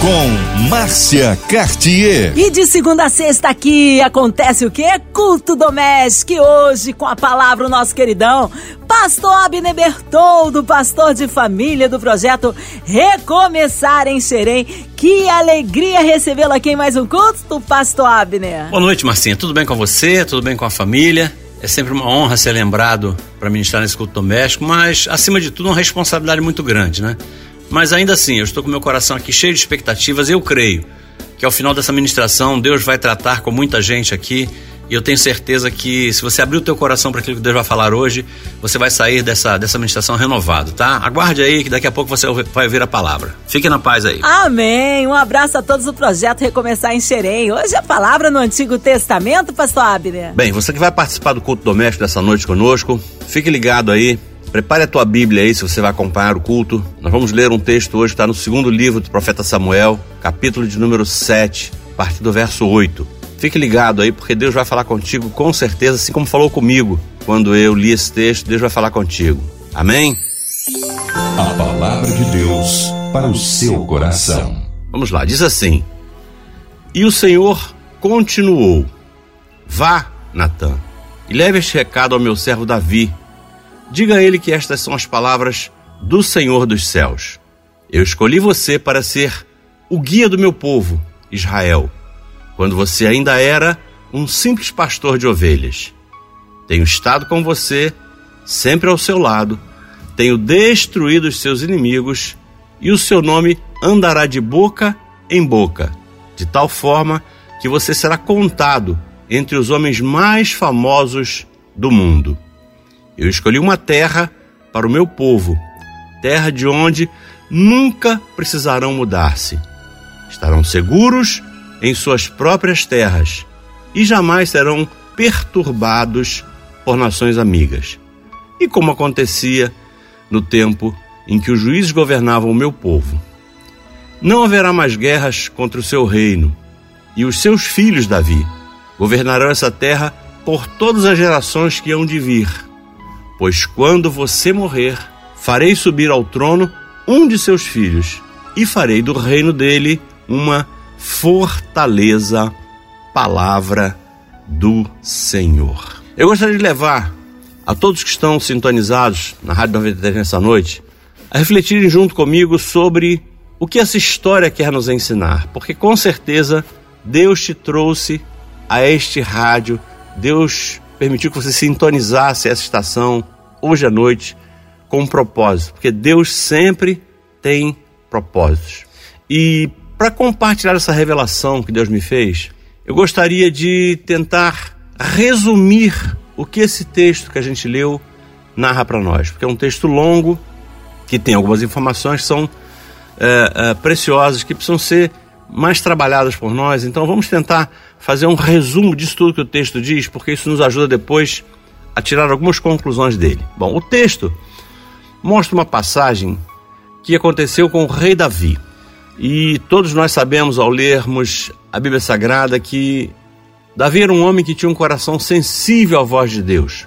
Com Márcia Cartier. E de segunda a sexta aqui acontece o quê? Culto doméstico. E hoje, com a palavra, o nosso queridão, Pastor Abner Bertoldo, pastor de família do projeto Recomeçar em Xerém. Que alegria recebê-lo aqui em mais um culto, Pastor Abner. Boa noite, Marcinha. Tudo bem com você? Tudo bem com a família? É sempre uma honra ser lembrado para ministrar nesse culto doméstico, mas acima de tudo uma responsabilidade muito grande, né? Mas ainda assim, eu estou com meu coração aqui cheio de expectativas. Eu creio que ao final dessa ministração Deus vai tratar com muita gente aqui. E eu tenho certeza que se você abrir o teu coração para aquilo que Deus vai falar hoje, você vai sair dessa, dessa ministração renovado, tá? Aguarde aí que daqui a pouco você vai ouvir a palavra. Fique na paz aí. Amém. Um abraço a todos do projeto Recomeçar em Xerém. Hoje a palavra no Antigo Testamento, pastor Abner. Bem, você que vai participar do culto doméstico dessa noite conosco, fique ligado aí Prepare a tua Bíblia aí se você vai acompanhar o culto. Nós vamos ler um texto hoje que está no segundo livro do profeta Samuel, capítulo de número 7, a partir do verso 8. Fique ligado aí, porque Deus vai falar contigo com certeza, assim como falou comigo quando eu li esse texto. Deus vai falar contigo. Amém? A palavra de Deus para o seu coração. Vamos lá, diz assim: E o Senhor continuou: Vá, Natã, e leve este recado ao meu servo Davi Diga a ele que estas são as palavras do Senhor dos céus. Eu escolhi você para ser o guia do meu povo, Israel, quando você ainda era um simples pastor de ovelhas. Tenho estado com você, sempre ao seu lado, tenho destruído os seus inimigos, e o seu nome andará de boca em boca, de tal forma que você será contado entre os homens mais famosos do mundo. Eu escolhi uma terra para o meu povo, terra de onde nunca precisarão mudar-se. Estarão seguros em suas próprias terras e jamais serão perturbados por nações amigas. E como acontecia no tempo em que os juízes governavam o meu povo. Não haverá mais guerras contra o seu reino, e os seus filhos, Davi, governarão essa terra por todas as gerações que hão de vir Pois quando você morrer, farei subir ao trono um de seus filhos, e farei do reino dele uma fortaleza. Palavra do Senhor. Eu gostaria de levar a todos que estão sintonizados na Rádio 93 nessa noite a refletirem junto comigo sobre o que essa história quer nos ensinar, porque com certeza Deus te trouxe a este rádio, Deus permitiu que você sintonizasse essa estação hoje à noite com um propósito, porque Deus sempre tem propósitos. E para compartilhar essa revelação que Deus me fez, eu gostaria de tentar resumir o que esse texto que a gente leu narra para nós, porque é um texto longo que tem algumas informações que são é, é, preciosas, que precisam ser mais trabalhadas por nós. Então vamos tentar fazer um resumo disso tudo que o texto diz, porque isso nos ajuda depois a tirar algumas conclusões dele. Bom, o texto mostra uma passagem que aconteceu com o rei Davi. E todos nós sabemos ao lermos a Bíblia Sagrada que Davi era um homem que tinha um coração sensível à voz de Deus.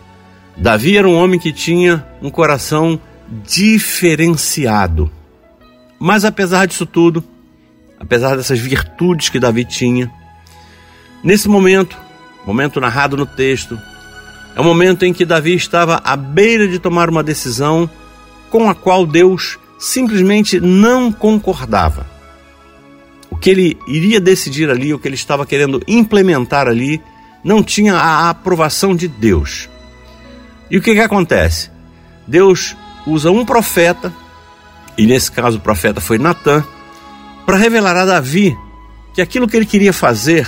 Davi era um homem que tinha um coração diferenciado. Mas apesar disso tudo, apesar dessas virtudes que Davi tinha, nesse momento, momento narrado no texto, é o momento em que Davi estava à beira de tomar uma decisão com a qual Deus simplesmente não concordava. O que ele iria decidir ali, o que ele estava querendo implementar ali, não tinha a aprovação de Deus. E o que, que acontece? Deus usa um profeta, e nesse caso o profeta foi Natã, para revelar a Davi que aquilo que ele queria fazer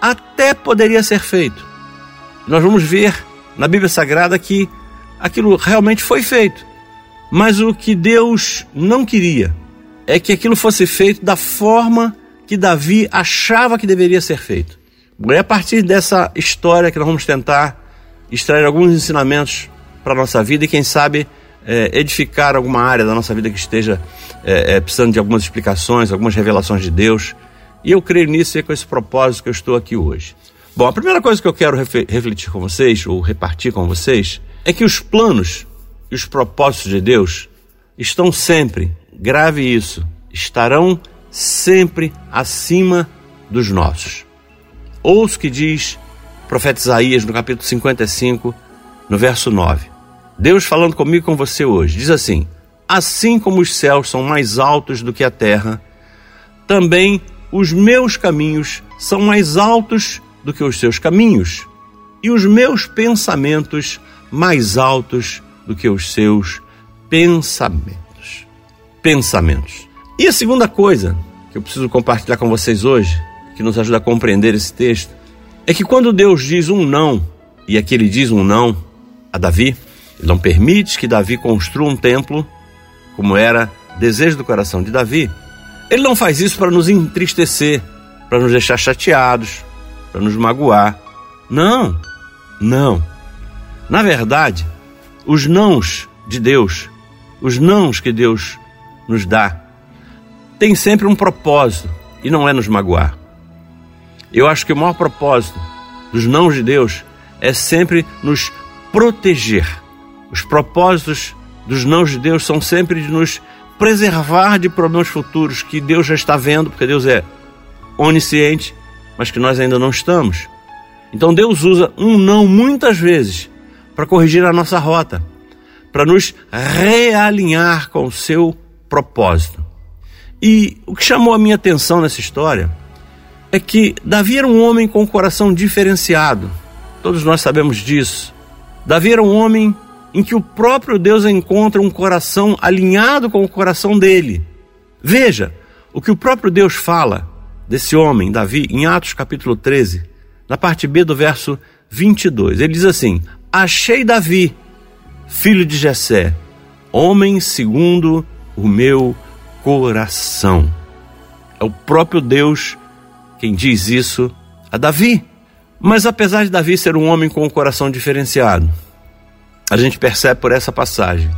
até poderia ser feito. Nós vamos ver na Bíblia Sagrada que aquilo realmente foi feito. Mas o que Deus não queria é que aquilo fosse feito da forma que Davi achava que deveria ser feito. É a partir dessa história que nós vamos tentar extrair alguns ensinamentos para a nossa vida e, quem sabe, é, edificar alguma área da nossa vida que esteja é, é, precisando de algumas explicações, algumas revelações de Deus. E eu creio nisso e é com esse propósito que eu estou aqui hoje. Bom, a primeira coisa que eu quero refletir com vocês, ou repartir com vocês, é que os planos e os propósitos de Deus estão sempre, grave isso, estarão sempre acima dos nossos. Ouça o que diz o profeta Isaías no capítulo 55, no verso 9. Deus falando comigo com você hoje, diz assim: Assim como os céus são mais altos do que a terra, também os meus caminhos são mais altos do que os seus caminhos, e os meus pensamentos mais altos do que os seus pensamentos. Pensamentos. E a segunda coisa que eu preciso compartilhar com vocês hoje, que nos ajuda a compreender esse texto, é que quando Deus diz um não, e aqui ele diz um não a Davi, ele não permite que Davi construa um templo, como era desejo do coração de Davi. Ele não faz isso para nos entristecer, para nos deixar chateados, para nos magoar. Não, não. Na verdade, os nãos de Deus, os nãos que Deus nos dá, tem sempre um propósito e não é nos magoar. Eu acho que o maior propósito dos nãos de Deus é sempre nos proteger. Os propósitos dos nãos de Deus são sempre de nos preservar de problemas futuros que Deus já está vendo, porque Deus é onisciente, mas que nós ainda não estamos. Então Deus usa um não muitas vezes para corrigir a nossa rota, para nos realinhar com o seu propósito. E o que chamou a minha atenção nessa história é que Davi era um homem com um coração diferenciado. Todos nós sabemos disso. Davi era um homem em que o próprio Deus encontra um coração alinhado com o coração dele. Veja o que o próprio Deus fala desse homem, Davi, em Atos capítulo 13, na parte B do verso 22. Ele diz assim: Achei Davi, filho de Jessé, homem segundo o meu coração. É o próprio Deus quem diz isso a Davi. Mas apesar de Davi ser um homem com um coração diferenciado, a gente percebe por essa passagem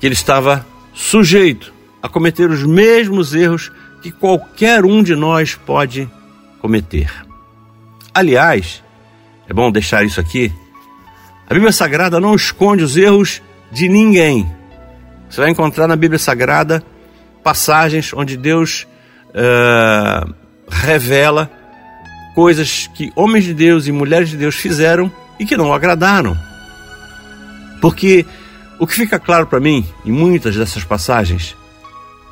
que ele estava sujeito a cometer os mesmos erros que qualquer um de nós pode cometer. Aliás, é bom deixar isso aqui: a Bíblia Sagrada não esconde os erros de ninguém. Você vai encontrar na Bíblia Sagrada passagens onde Deus uh, revela coisas que homens de Deus e mulheres de Deus fizeram e que não agradaram. Porque o que fica claro para mim em muitas dessas passagens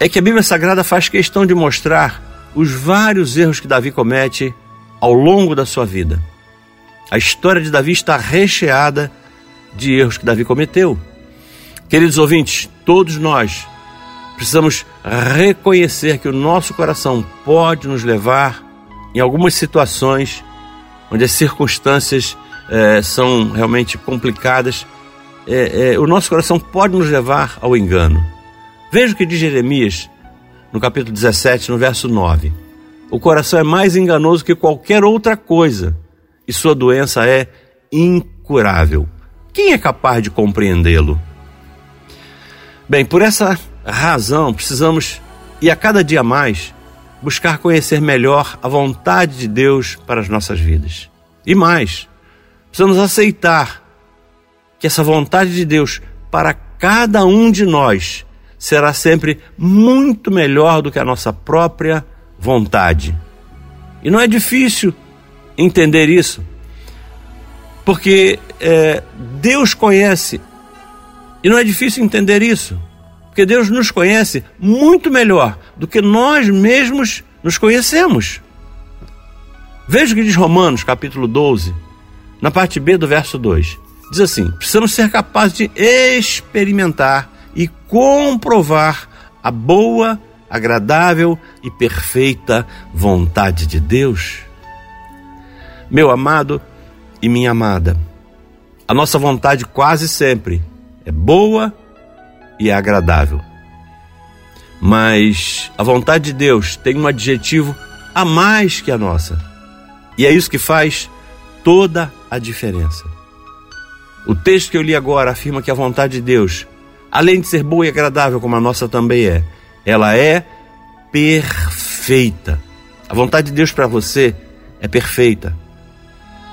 é que a Bíblia Sagrada faz questão de mostrar os vários erros que Davi comete ao longo da sua vida. A história de Davi está recheada de erros que Davi cometeu. Queridos ouvintes, todos nós precisamos reconhecer que o nosso coração pode nos levar em algumas situações onde as circunstâncias é, são realmente complicadas é, é, o nosso coração pode nos levar ao engano. Veja o que diz Jeremias no capítulo 17, no verso 9. O coração é mais enganoso que qualquer outra coisa e sua doença é incurável. Quem é capaz de compreendê-lo? Bem, por essa razão, precisamos, e a cada dia mais, buscar conhecer melhor a vontade de Deus para as nossas vidas. E mais, precisamos aceitar que essa vontade de Deus para cada um de nós será sempre muito melhor do que a nossa própria vontade. E não é difícil entender isso, porque é, Deus conhece, e não é difícil entender isso, porque Deus nos conhece muito melhor do que nós mesmos nos conhecemos. Veja o que diz Romanos, capítulo 12, na parte B do verso 2. Diz assim: precisamos ser capazes de experimentar e comprovar a boa, agradável e perfeita vontade de Deus. Meu amado e minha amada, a nossa vontade quase sempre é boa e é agradável. Mas a vontade de Deus tem um adjetivo a mais que a nossa. E é isso que faz toda a diferença. O texto que eu li agora afirma que a vontade de Deus, além de ser boa e agradável, como a nossa também é, ela é perfeita. A vontade de Deus para você é perfeita.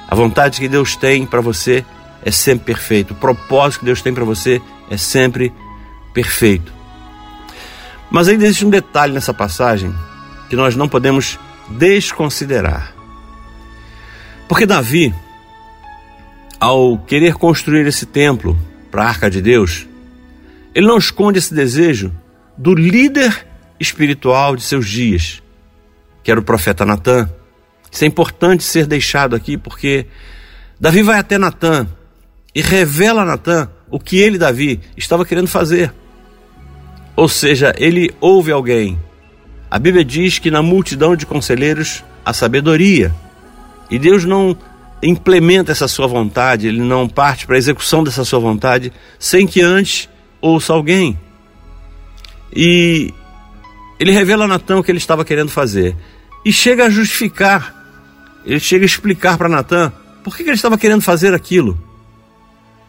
A vontade que Deus tem para você é sempre perfeito. O propósito que Deus tem para você é sempre perfeito. Mas ainda existe um detalhe nessa passagem que nós não podemos desconsiderar. Porque Davi, ao querer construir esse templo para a arca de Deus, ele não esconde esse desejo do líder espiritual de seus dias, que era o profeta Natan. Isso é importante ser deixado aqui porque Davi vai até Natan e revela a Natan o que ele, Davi, estava querendo fazer. Ou seja, ele ouve alguém. A Bíblia diz que na multidão de conselheiros há sabedoria. E Deus não implementa essa sua vontade, ele não parte para a execução dessa sua vontade sem que antes ouça alguém. E ele revela a Natan o que ele estava querendo fazer. E chega a justificar, ele chega a explicar para Natan por que, ele estava querendo fazer aquilo.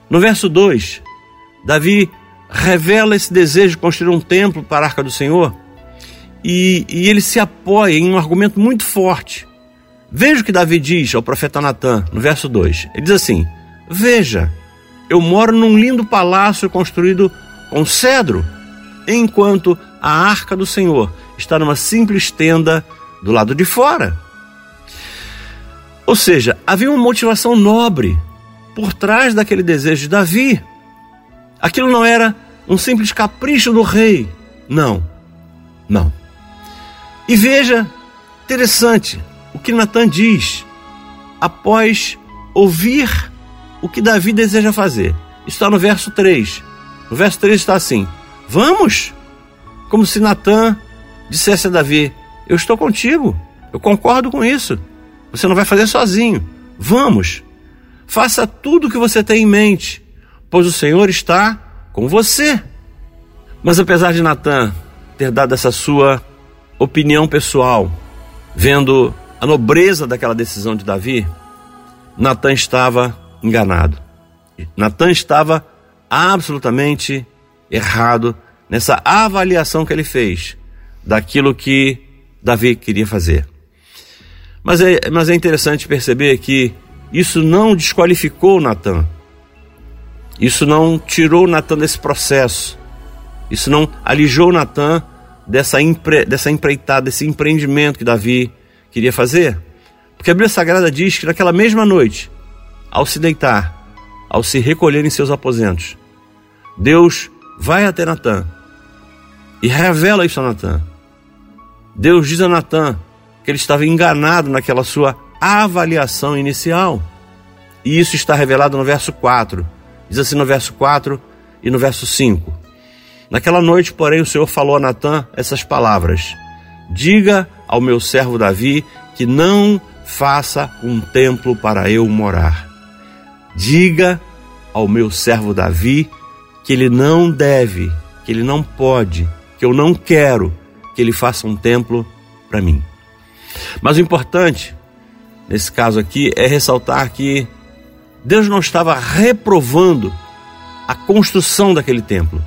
No verso 2, Davi revela esse desejo de construir um templo para a arca do Senhor e, e ele se apoia em um argumento muito forte. Veja o que Davi diz ao profeta Natan, no verso 2. Ele diz assim: Veja, eu moro num lindo palácio construído com cedro, enquanto a arca do Senhor está numa simples tenda do lado de fora. Ou seja, havia uma motivação nobre por trás daquele desejo de Davi. Aquilo não era um simples capricho do rei. Não, não. E veja, interessante, o que Natan diz após ouvir o que Davi deseja fazer. Está no verso 3. No verso 3 está assim: Vamos! Como se Natan dissesse a Davi: Eu estou contigo, eu concordo com isso. Você não vai fazer sozinho. Vamos! Faça tudo o que você tem em mente, pois o Senhor está com você. Mas apesar de Natan ter dado essa sua opinião pessoal, vendo a nobreza daquela decisão de Davi, Natan estava enganado. Natan estava absolutamente errado nessa avaliação que ele fez daquilo que Davi queria fazer. Mas é, mas é interessante perceber que isso não desqualificou Natan. Isso não tirou Natan desse processo. Isso não alijou Natan dessa, empre, dessa empreitada, desse empreendimento que Davi queria fazer. Porque a Bíblia Sagrada diz que naquela mesma noite, ao se deitar, ao se recolher em seus aposentos, Deus vai até Natan e revela isso a Natan. Deus diz a Natan que ele estava enganado naquela sua avaliação inicial. E isso está revelado no verso 4. Diz assim no verso 4 e no verso 5. Naquela noite, porém, o Senhor falou a Natã essas palavras: Diga ao meu servo Davi que não faça um templo para eu morar. Diga ao meu servo Davi que ele não deve, que ele não pode, que eu não quero que ele faça um templo para mim. Mas o importante, nesse caso aqui, é ressaltar que Deus não estava reprovando a construção daquele templo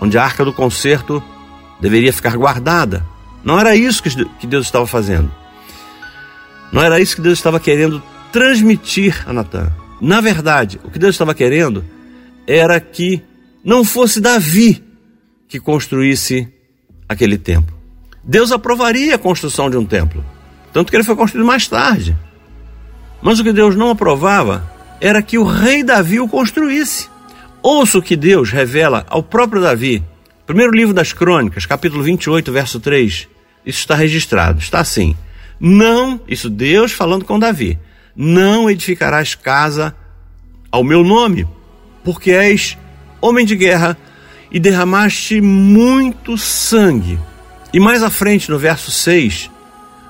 onde a arca do concerto deveria ficar guardada. Não era isso que Deus estava fazendo. Não era isso que Deus estava querendo transmitir a Natan. Na verdade, o que Deus estava querendo era que não fosse Davi que construísse aquele templo. Deus aprovaria a construção de um templo, tanto que ele foi construído mais tarde. Mas o que Deus não aprovava era que o rei Davi o construísse. Ouça o que Deus revela ao próprio Davi. Primeiro livro das Crônicas, capítulo 28, verso 3. Isso está registrado. Está assim: Não, isso Deus falando com Davi, não edificarás casa ao meu nome, porque és homem de guerra e derramaste muito sangue. E mais à frente, no verso 6,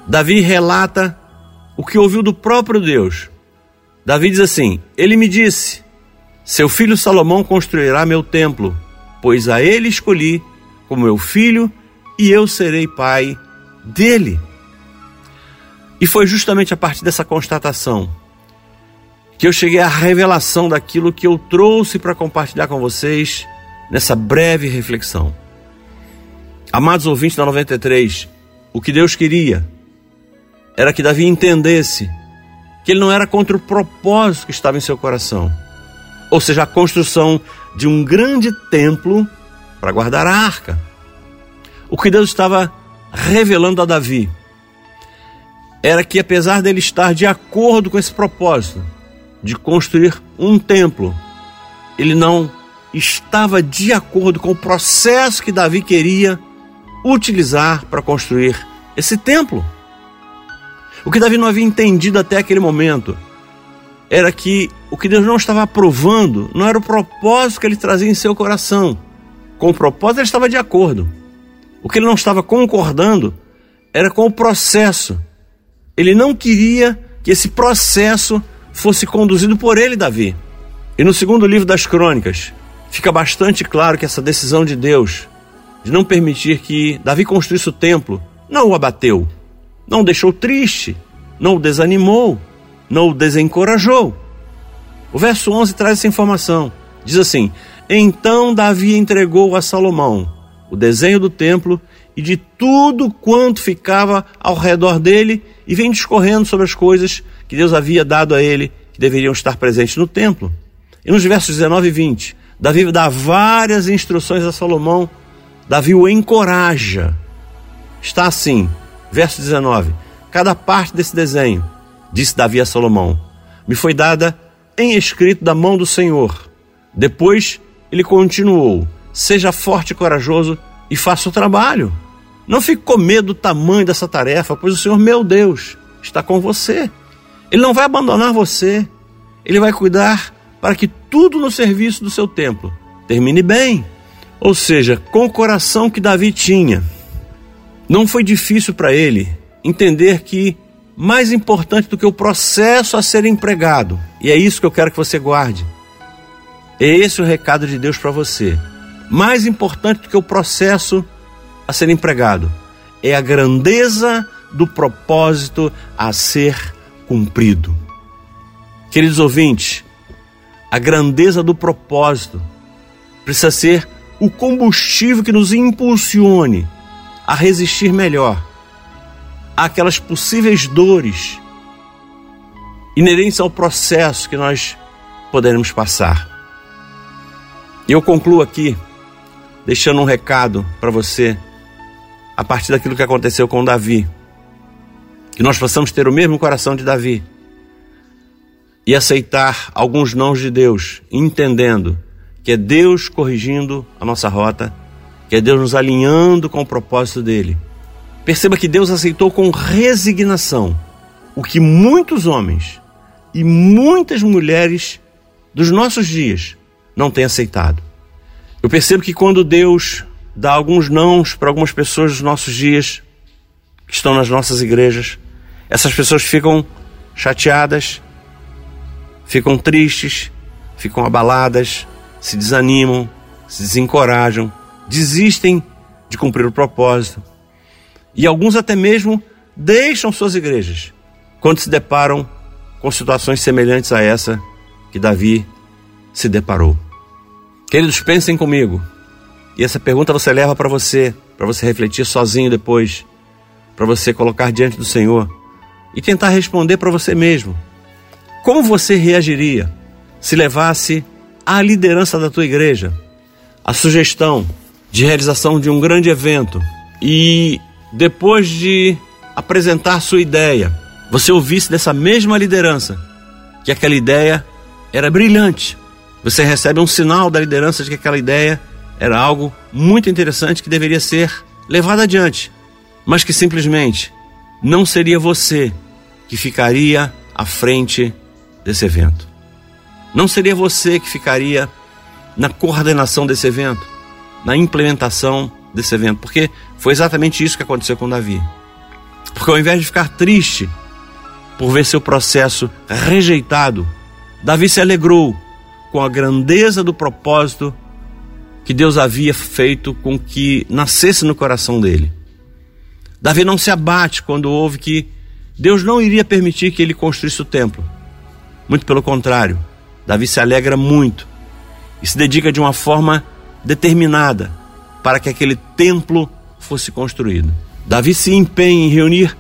Davi relata o que ouviu do próprio Deus. Davi diz assim: Ele me disse: seu filho Salomão construirá meu templo, pois a ele escolhi como meu filho e eu serei pai dele. E foi justamente a partir dessa constatação que eu cheguei à revelação daquilo que eu trouxe para compartilhar com vocês nessa breve reflexão. Amados ouvintes da 93, o que Deus queria era que Davi entendesse que ele não era contra o propósito que estava em seu coração, ou seja, a construção de um grande templo para guardar a arca. O que Deus estava revelando a Davi era que, apesar dele estar de acordo com esse propósito de construir um templo, ele não estava de acordo com o processo que Davi queria utilizar para construir esse templo. O que Davi não havia entendido até aquele momento era que o que Deus não estava aprovando não era o propósito que ele trazia em seu coração. Com o propósito ele estava de acordo. O que ele não estava concordando era com o processo. Ele não queria que esse processo fosse conduzido por ele, Davi. E no segundo livro das Crônicas, fica bastante claro que essa decisão de Deus de não permitir que Davi construísse o templo não o abateu, não o deixou triste, não o desanimou, não o desencorajou. O verso 11 traz essa informação. Diz assim: Então Davi entregou a Salomão o desenho do templo e de tudo quanto ficava ao redor dele e vem discorrendo sobre as coisas que Deus havia dado a ele que deveriam estar presentes no templo. E nos versos 19 e 20, Davi dá várias instruções a Salomão. Davi o encoraja. Está assim, verso 19: Cada parte desse desenho, disse Davi a Salomão, me foi dada em escrito da mão do Senhor. Depois ele continuou: Seja forte e corajoso e faça o trabalho. Não fique com medo do tamanho dessa tarefa, pois o Senhor, meu Deus, está com você. Ele não vai abandonar você. Ele vai cuidar para que tudo no serviço do seu templo termine bem. Ou seja, com o coração que Davi tinha, não foi difícil para ele entender que mais importante do que o processo a ser empregado, e é isso que eu quero que você guarde. É esse o recado de Deus para você. Mais importante do que o processo a ser empregado é a grandeza do propósito a ser cumprido. Queridos ouvintes, a grandeza do propósito precisa ser o combustível que nos impulsione a resistir melhor àquelas possíveis dores inerentes ao processo que nós poderemos passar. Eu concluo aqui deixando um recado para você a partir daquilo que aconteceu com Davi. Que nós possamos ter o mesmo coração de Davi e aceitar alguns nãos de Deus, entendendo que é Deus corrigindo a nossa rota, que é Deus nos alinhando com o propósito dele. Perceba que Deus aceitou com resignação o que muitos homens e muitas mulheres dos nossos dias não têm aceitado. Eu percebo que quando Deus dá alguns nãos para algumas pessoas dos nossos dias, que estão nas nossas igrejas, essas pessoas ficam chateadas, ficam tristes, ficam abaladas, se desanimam, se desencorajam, desistem de cumprir o propósito. E alguns até mesmo deixam suas igrejas quando se deparam com situações semelhantes a essa que Davi se deparou. Queridos, pensem comigo. E essa pergunta você leva para você, para você refletir sozinho depois, para você colocar diante do Senhor e tentar responder para você mesmo. Como você reagiria se levasse à liderança da tua igreja a sugestão de realização de um grande evento e depois de apresentar sua ideia, você ouvisse dessa mesma liderança que aquela ideia era brilhante. Você recebe um sinal da liderança de que aquela ideia era algo muito interessante que deveria ser levado adiante, mas que simplesmente não seria você que ficaria à frente desse evento. Não seria você que ficaria na coordenação desse evento, na implementação desse evento, porque foi exatamente isso que aconteceu com Davi. Porque ao invés de ficar triste por ver seu processo rejeitado, Davi se alegrou com a grandeza do propósito que Deus havia feito com que nascesse no coração dele. Davi não se abate quando ouve que Deus não iria permitir que ele construísse o templo. Muito pelo contrário, Davi se alegra muito e se dedica de uma forma determinada para que aquele templo fosse construído. Davi se empenha em reunir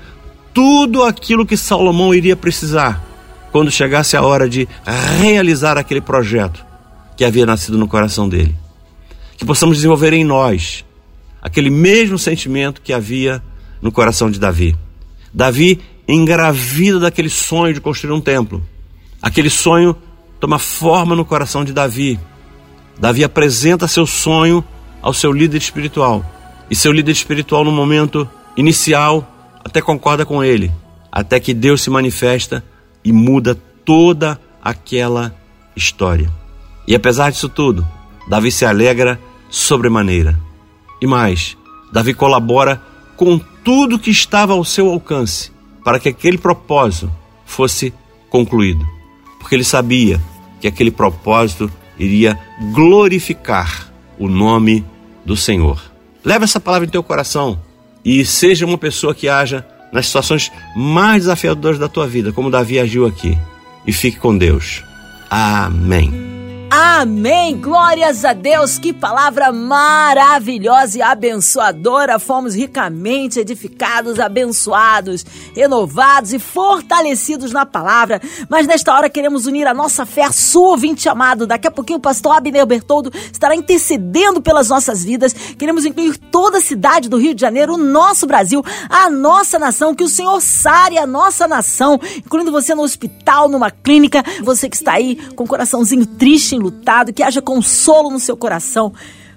tudo aquilo que Salomão iria precisar quando chegasse a hora de realizar aquele projeto que havia nascido no coração dele. Que possamos desenvolver em nós aquele mesmo sentimento que havia no coração de Davi. Davi engravida daquele sonho de construir um templo. Aquele sonho toma forma no coração de Davi. Davi apresenta seu sonho ao seu líder espiritual. E seu líder espiritual, no momento inicial, até concorda com ele, até que Deus se manifesta e muda toda aquela história. E apesar disso tudo, Davi se alegra sobremaneira. E mais, Davi colabora com tudo que estava ao seu alcance para que aquele propósito fosse concluído, porque ele sabia que aquele propósito iria glorificar o nome do Senhor. Leva essa palavra em teu coração e seja uma pessoa que haja nas situações mais desafiadoras da tua vida, como Davi agiu aqui. E fique com Deus. Amém. Amém! Glórias a Deus! Que palavra maravilhosa e abençoadora! Fomos ricamente edificados, abençoados, renovados e fortalecidos na palavra. Mas nesta hora queremos unir a nossa fé à sua ouvinte amado. Daqui a pouquinho o pastor Abner Bertoldo estará intercedendo pelas nossas vidas. Queremos incluir toda a cidade do Rio de Janeiro, o nosso Brasil, a nossa nação. Que o Senhor sare a nossa nação, incluindo você no hospital, numa clínica, você que está aí com o coraçãozinho triste que haja consolo no seu coração.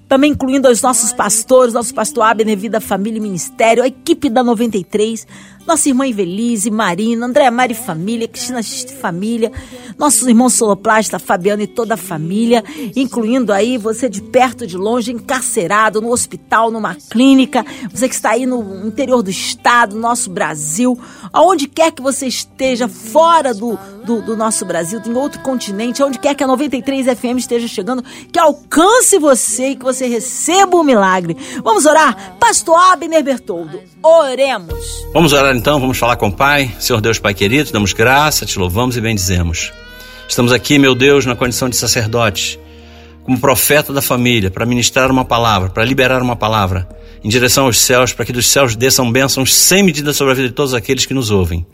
Também incluindo os nossos pastores, nosso pastor Abner Vida Família e Ministério, a equipe da 93, nossa irmã Invelise, Marina, Andréa Mari Família, Cristina Família, nossos irmãos Soloplasta, Fabiano e toda a família, incluindo aí você de perto, de longe, encarcerado, no hospital, numa clínica, você que está aí no interior do estado, nosso Brasil, aonde quer que você esteja, fora do, do, do nosso Brasil, em outro continente, aonde quer que a 93 FM esteja chegando, que alcance você e que você receba o um milagre. Vamos orar? Pastor Abner Bertoldo, oremos. Vamos orar então, vamos falar com o Pai. Senhor Deus, Pai querido, damos graça, te louvamos e bendizemos. Estamos aqui, meu Deus, na condição de sacerdote, como profeta da família, para ministrar uma palavra, para liberar uma palavra em direção aos céus, para que dos céus desçam bênçãos sem medida sobre a vida de todos aqueles que nos ouvem.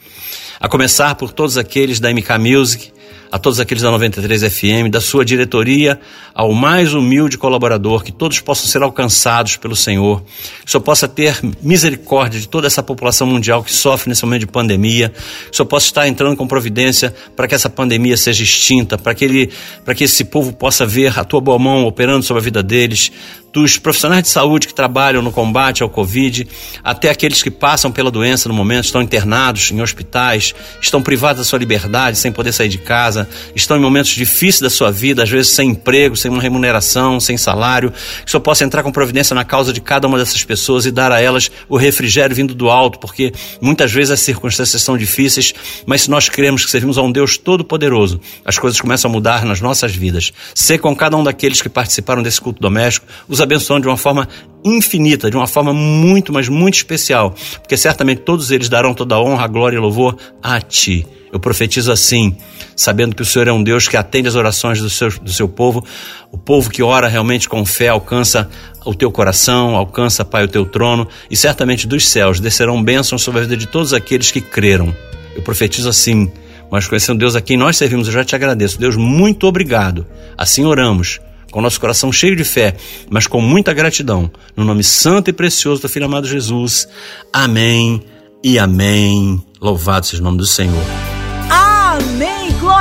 A começar por todos aqueles da MK Music, a todos aqueles da 93 FM, da sua diretoria, ao mais humilde colaborador, que todos possam ser alcançados pelo Senhor, que o Senhor possa ter misericórdia de toda essa população mundial que sofre nesse momento de pandemia, que o Senhor possa estar entrando com providência para que essa pandemia seja extinta, para que, ele, para que esse povo possa ver a tua boa mão operando sobre a vida deles, dos profissionais de saúde que trabalham no combate ao Covid, até aqueles que passam pela doença no momento, estão internados em hospitais, estão privados da sua liberdade, sem poder sair de casa, estão em momentos difíceis da sua vida, às vezes sem emprego, sem uma remuneração, sem salário, que Senhor possa entrar com providência na causa de cada uma dessas pessoas e dar a elas o refrigério vindo do alto, porque muitas vezes as circunstâncias são difíceis, mas se nós cremos que servimos a um Deus todo-poderoso, as coisas começam a mudar nas nossas vidas. Ser com cada um daqueles que participaram desse culto doméstico, os abençoando de uma forma infinita, de uma forma muito, mas muito especial, porque certamente todos eles darão toda a honra, glória e louvor a Ti. Eu profetizo assim, sabendo que o Senhor é um Deus que atende as orações do seu, do seu povo, o povo que ora realmente com fé alcança o teu coração, alcança, Pai, o teu trono, e certamente dos céus descerão bênçãos sobre a vida de todos aqueles que creram. Eu profetizo assim, mas conhecendo Deus a quem nós servimos, eu já te agradeço. Deus, muito obrigado. Assim oramos com nosso coração cheio de fé, mas com muita gratidão. No nome santo e precioso do Filho amado Jesus. Amém e amém. Louvado seja o nome do Senhor.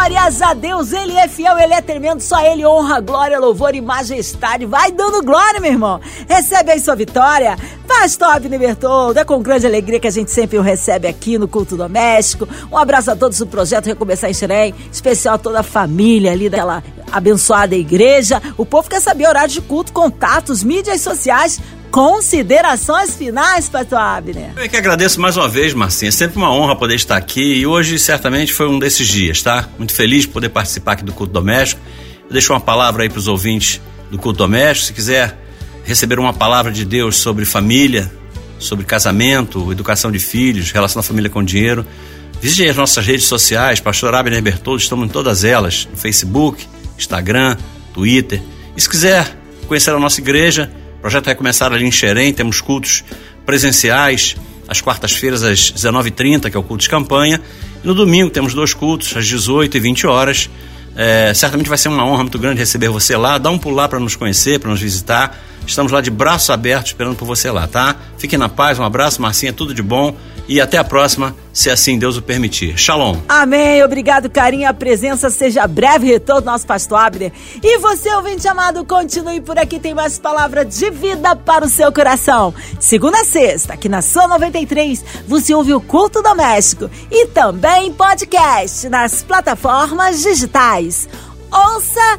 Glórias a Deus. Ele é fiel, ele é tremendo. Só ele honra, glória, louvor e majestade. Vai dando glória, meu irmão. Recebe aí sua vitória. Pastor Abner Bertoldo, é com grande alegria que a gente sempre o recebe aqui no Culto Doméstico. Um abraço a todos do Projeto Recomeçar em Xerém, especial a toda a família ali daquela abençoada igreja. O povo quer saber horário de culto, contatos, mídias sociais. Considerações finais, Pastor Abner. Eu que agradeço mais uma vez, Marcinha. É sempre uma honra poder estar aqui e hoje certamente foi um desses dias, tá? Muito feliz de poder participar aqui do culto doméstico. Eu deixo uma palavra aí para os ouvintes do culto doméstico. Se quiser receber uma palavra de Deus sobre família, sobre casamento, educação de filhos, relação da família com dinheiro, visite as nossas redes sociais, Pastor Abner Bertoldo, estamos em todas elas, no Facebook, Instagram, Twitter. E se quiser conhecer a nossa igreja, o projeto vai começar ali em Xerém, temos cultos presenciais às quartas-feiras às 19h30, que é o culto de campanha. E no domingo temos dois cultos, às 18 e 20 horas. É, certamente vai ser uma honra muito grande receber você lá. Dá um pulo lá para nos conhecer, para nos visitar. Estamos lá de braços abertos esperando por você lá, tá? Fiquem na paz, um abraço, Marcinha, tudo de bom e até a próxima, se assim Deus o permitir. Shalom. Amém. Obrigado, carinho. A presença seja breve retorno nosso pastor Abner. E você, ouvinte amado, continue por aqui. Tem mais palavra de vida para o seu coração. Segunda a sexta, aqui na Sua 93, você ouve o Culto Doméstico e também podcast nas plataformas digitais. Ouça